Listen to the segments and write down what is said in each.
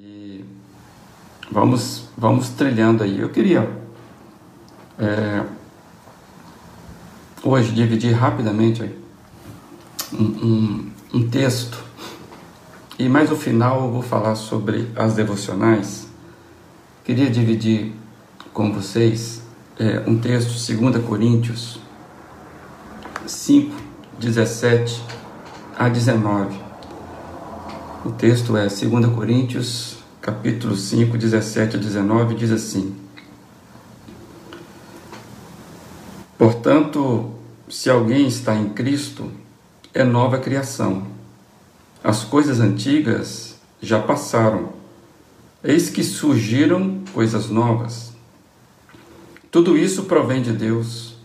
E vamos, vamos trilhando aí. Eu queria é, hoje dividir rapidamente um, um, um texto e mais no final eu vou falar sobre as devocionais. Queria dividir com vocês é, um texto, 2 Coríntios 5, 17 a 19. O texto é 2 Coríntios, capítulo 5, 17 a 19, diz assim: Portanto, se alguém está em Cristo, é nova criação. As coisas antigas já passaram, eis que surgiram coisas novas. Tudo isso provém de Deus,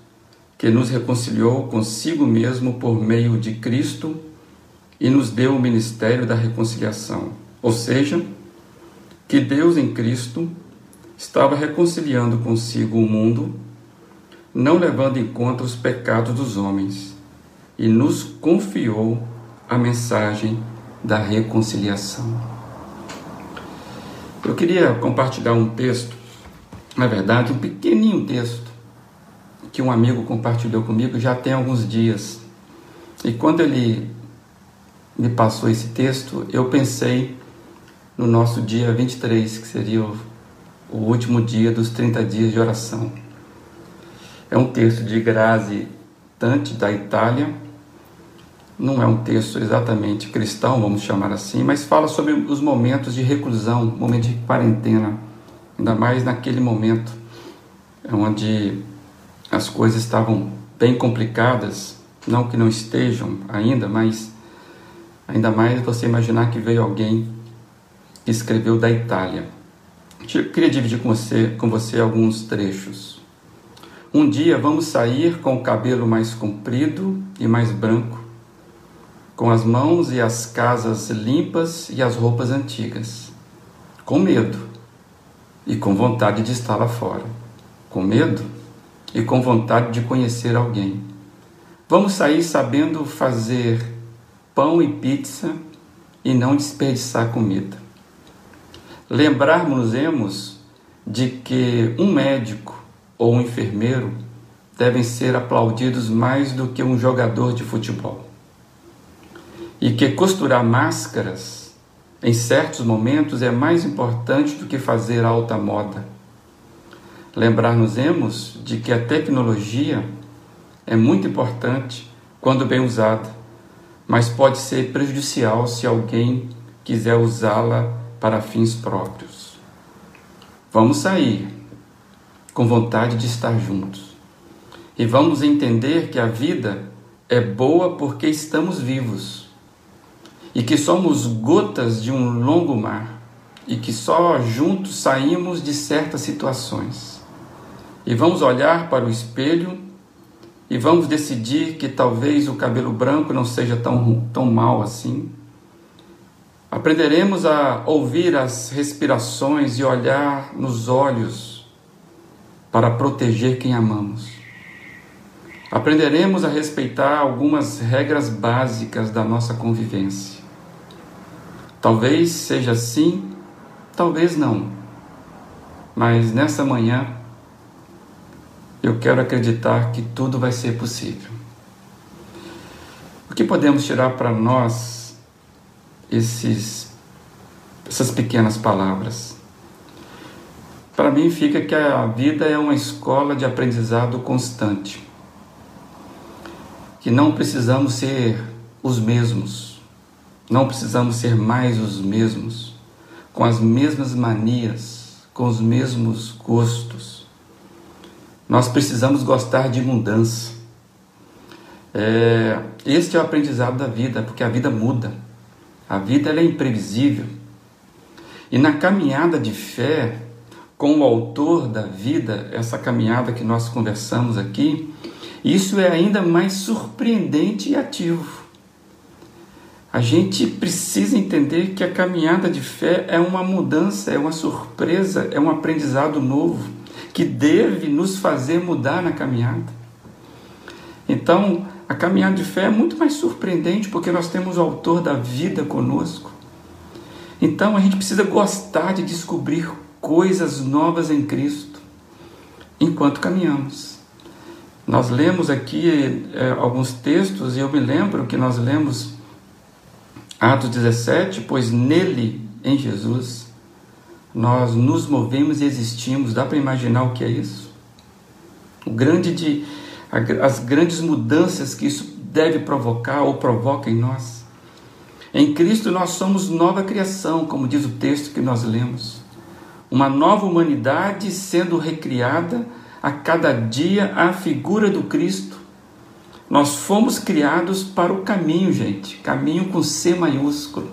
que nos reconciliou consigo mesmo por meio de Cristo e nos deu o ministério da reconciliação. Ou seja, que Deus em Cristo estava reconciliando consigo o mundo, não levando em conta os pecados dos homens, e nos confiou a mensagem da reconciliação. Eu queria compartilhar um texto, na verdade, um pequenininho texto, que um amigo compartilhou comigo já tem alguns dias. E quando ele me passou esse texto, eu pensei no nosso dia 23, que seria o, o último dia dos 30 dias de oração. É um texto de Grazi Tante, da Itália. Não é um texto exatamente cristão, vamos chamar assim, mas fala sobre os momentos de reclusão, momento de quarentena, ainda mais naquele momento onde as coisas estavam bem complicadas, não que não estejam ainda, mas Ainda mais você imaginar que veio alguém que escreveu da Itália. Eu queria dividir com você, com você alguns trechos. Um dia vamos sair com o cabelo mais comprido e mais branco, com as mãos e as casas limpas e as roupas antigas, com medo e com vontade de estar lá fora, com medo e com vontade de conhecer alguém. Vamos sair sabendo fazer pão e pizza e não desperdiçar comida. Lembrarmos-nos de que um médico ou um enfermeiro devem ser aplaudidos mais do que um jogador de futebol. E que costurar máscaras em certos momentos é mais importante do que fazer alta moda. Lembrar-nos de que a tecnologia é muito importante quando bem usada mas pode ser prejudicial se alguém quiser usá-la para fins próprios. Vamos sair com vontade de estar juntos e vamos entender que a vida é boa porque estamos vivos e que somos gotas de um longo mar e que só juntos saímos de certas situações. E vamos olhar para o espelho e vamos decidir que talvez o cabelo branco não seja tão, tão mal assim. Aprenderemos a ouvir as respirações e olhar nos olhos para proteger quem amamos. Aprenderemos a respeitar algumas regras básicas da nossa convivência. Talvez seja assim, talvez não. Mas nessa manhã, eu quero acreditar que tudo vai ser possível. O que podemos tirar para nós esses, essas pequenas palavras? Para mim, fica que a vida é uma escola de aprendizado constante. Que não precisamos ser os mesmos, não precisamos ser mais os mesmos, com as mesmas manias, com os mesmos gostos nós precisamos gostar de mudança. É, este é o aprendizado da vida, porque a vida muda. A vida é imprevisível. E na caminhada de fé, com o autor da vida, essa caminhada que nós conversamos aqui, isso é ainda mais surpreendente e ativo. A gente precisa entender que a caminhada de fé é uma mudança, é uma surpresa, é um aprendizado novo que deve nos fazer mudar na caminhada. Então, a caminhada de fé é muito mais surpreendente porque nós temos o autor da vida conosco. Então a gente precisa gostar de descobrir coisas novas em Cristo enquanto caminhamos. Nós lemos aqui é, alguns textos e eu me lembro que nós lemos Atos 17, pois nele, em Jesus, nós nos movemos e existimos. Dá para imaginar o que é isso? O grande de, as grandes mudanças que isso deve provocar ou provoca em nós. Em Cristo nós somos nova criação, como diz o texto que nós lemos. Uma nova humanidade sendo recriada a cada dia à figura do Cristo. Nós fomos criados para o caminho, gente, caminho com C maiúsculo.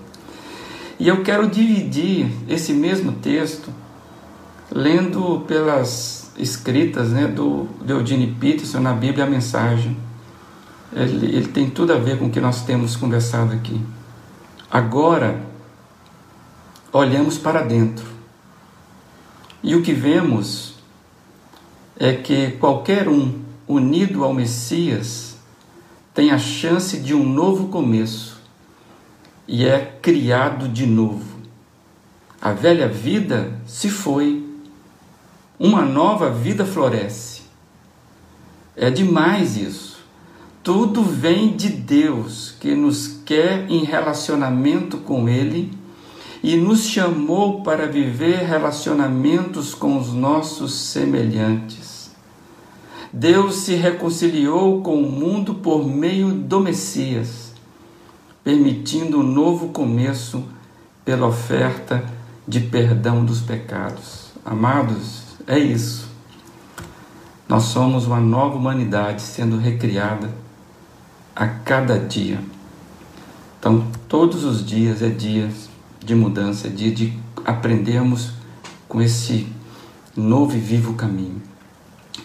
E eu quero dividir esse mesmo texto lendo pelas escritas né, do Eugene Peterson na Bíblia a mensagem. Ele, ele tem tudo a ver com o que nós temos conversado aqui. Agora, olhamos para dentro. E o que vemos é que qualquer um unido ao Messias tem a chance de um novo começo e é criado de novo. A velha vida se foi, uma nova vida floresce. É demais isso. Tudo vem de Deus que nos quer em relacionamento com Ele e nos chamou para viver relacionamentos com os nossos semelhantes. Deus se reconciliou com o mundo por meio do Messias permitindo um novo começo pela oferta de perdão dos pecados. Amados, é isso. Nós somos uma nova humanidade sendo recriada a cada dia. Então, todos os dias é dia de mudança, é dia de aprendermos com esse novo e vivo caminho.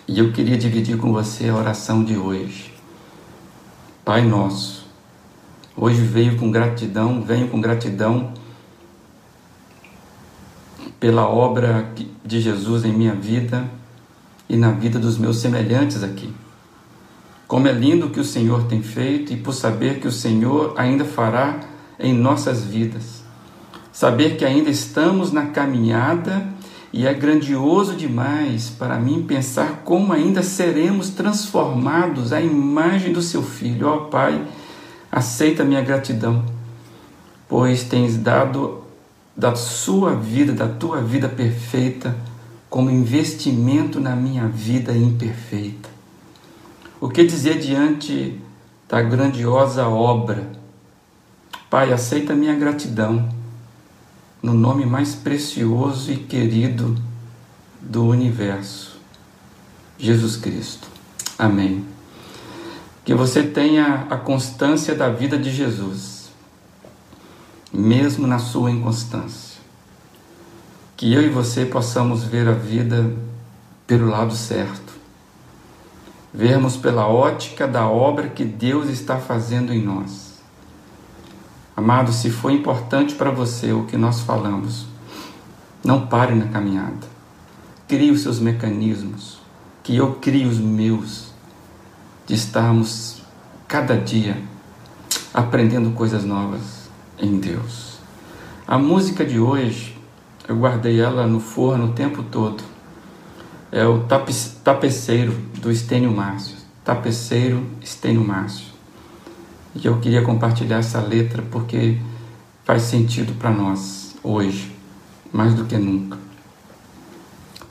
E eu queria dividir com você a oração de hoje. Pai nosso, Hoje veio com gratidão, venho com gratidão pela obra de Jesus em minha vida e na vida dos meus semelhantes aqui. Como é lindo o que o Senhor tem feito e por saber que o Senhor ainda fará em nossas vidas. Saber que ainda estamos na caminhada e é grandioso demais para mim pensar como ainda seremos transformados à imagem do seu Filho. Ó oh, Pai, Aceita minha gratidão, pois tens dado da sua vida, da tua vida perfeita, como investimento na minha vida imperfeita. O que dizer diante da grandiosa obra? Pai, aceita minha gratidão no nome mais precioso e querido do universo, Jesus Cristo. Amém que você tenha a constância da vida de Jesus, mesmo na sua inconstância. Que eu e você possamos ver a vida pelo lado certo, vermos pela ótica da obra que Deus está fazendo em nós. Amado, se foi importante para você o que nós falamos, não pare na caminhada. Crie os seus mecanismos, que eu crie os meus de estarmos cada dia aprendendo coisas novas em Deus. A música de hoje, eu guardei ela no forno o tempo todo. É o Tapeceiro do Estênio Márcio. Tapeceiro Estênio Márcio. E eu queria compartilhar essa letra porque faz sentido para nós hoje, mais do que nunca.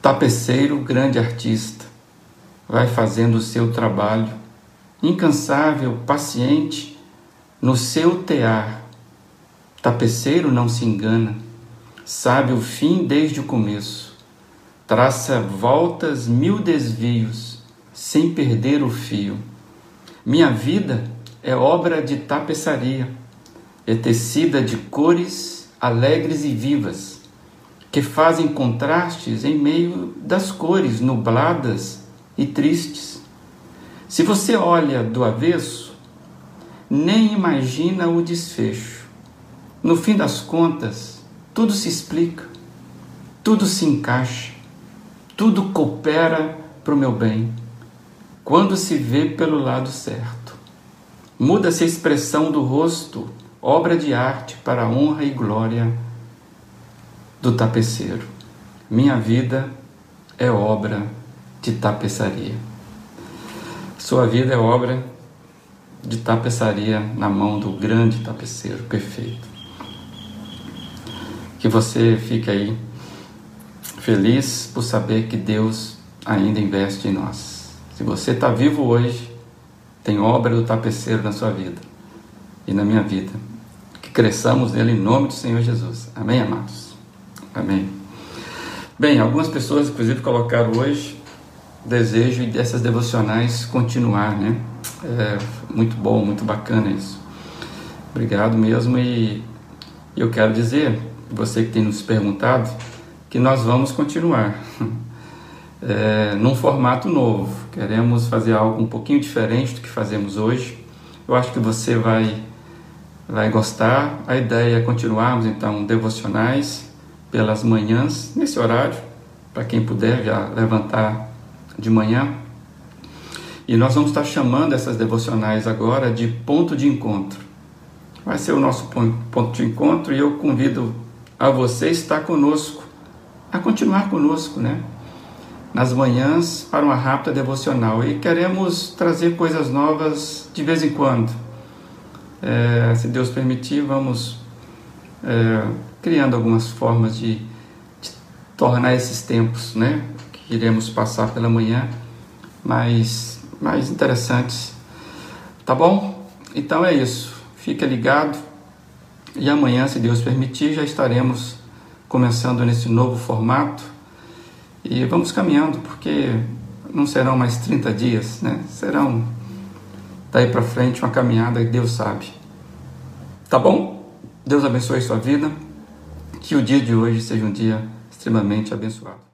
Tapeceiro, grande artista, vai fazendo o seu trabalho incansável, paciente, no seu tear. Tapeceiro não se engana, sabe o fim desde o começo, traça voltas mil desvios, sem perder o fio. Minha vida é obra de tapeçaria, é tecida de cores alegres e vivas, que fazem contrastes em meio das cores nubladas e tristes se você olha do avesso, nem imagina o desfecho. No fim das contas, tudo se explica, tudo se encaixa, tudo coopera para o meu bem, quando se vê pelo lado certo. Muda-se a expressão do rosto, obra de arte para a honra e glória do tapeceiro. Minha vida é obra de tapeçaria. Sua vida é obra de tapeçaria na mão do grande tapeceiro perfeito. Que você fique aí feliz por saber que Deus ainda investe em nós. Se você está vivo hoje, tem obra do tapeceiro na sua vida e na minha vida. Que cresçamos nele em nome do Senhor Jesus. Amém, amados? Amém. Bem, algumas pessoas, inclusive, colocaram hoje desejo dessas devocionais continuar, né? É muito bom, muito bacana isso. Obrigado mesmo e eu quero dizer, você que tem nos perguntado, que nós vamos continuar é, num formato novo. Queremos fazer algo um pouquinho diferente do que fazemos hoje. Eu acho que você vai vai gostar. A ideia é continuarmos então devocionais pelas manhãs nesse horário, para quem puder já levantar de manhã. E nós vamos estar chamando essas devocionais agora de ponto de encontro. Vai ser o nosso ponto de encontro e eu convido a você estar conosco, a continuar conosco, né? Nas manhãs para uma rápida devocional. E queremos trazer coisas novas de vez em quando. É, se Deus permitir, vamos é, criando algumas formas de, de tornar esses tempos, né? Iremos passar pela manhã mais, mais interessantes. Tá bom? Então é isso. Fica ligado. E amanhã, se Deus permitir, já estaremos começando nesse novo formato. E vamos caminhando, porque não serão mais 30 dias, né? Serão daí para frente uma caminhada que Deus sabe. Tá bom? Deus abençoe sua vida. Que o dia de hoje seja um dia extremamente abençoado.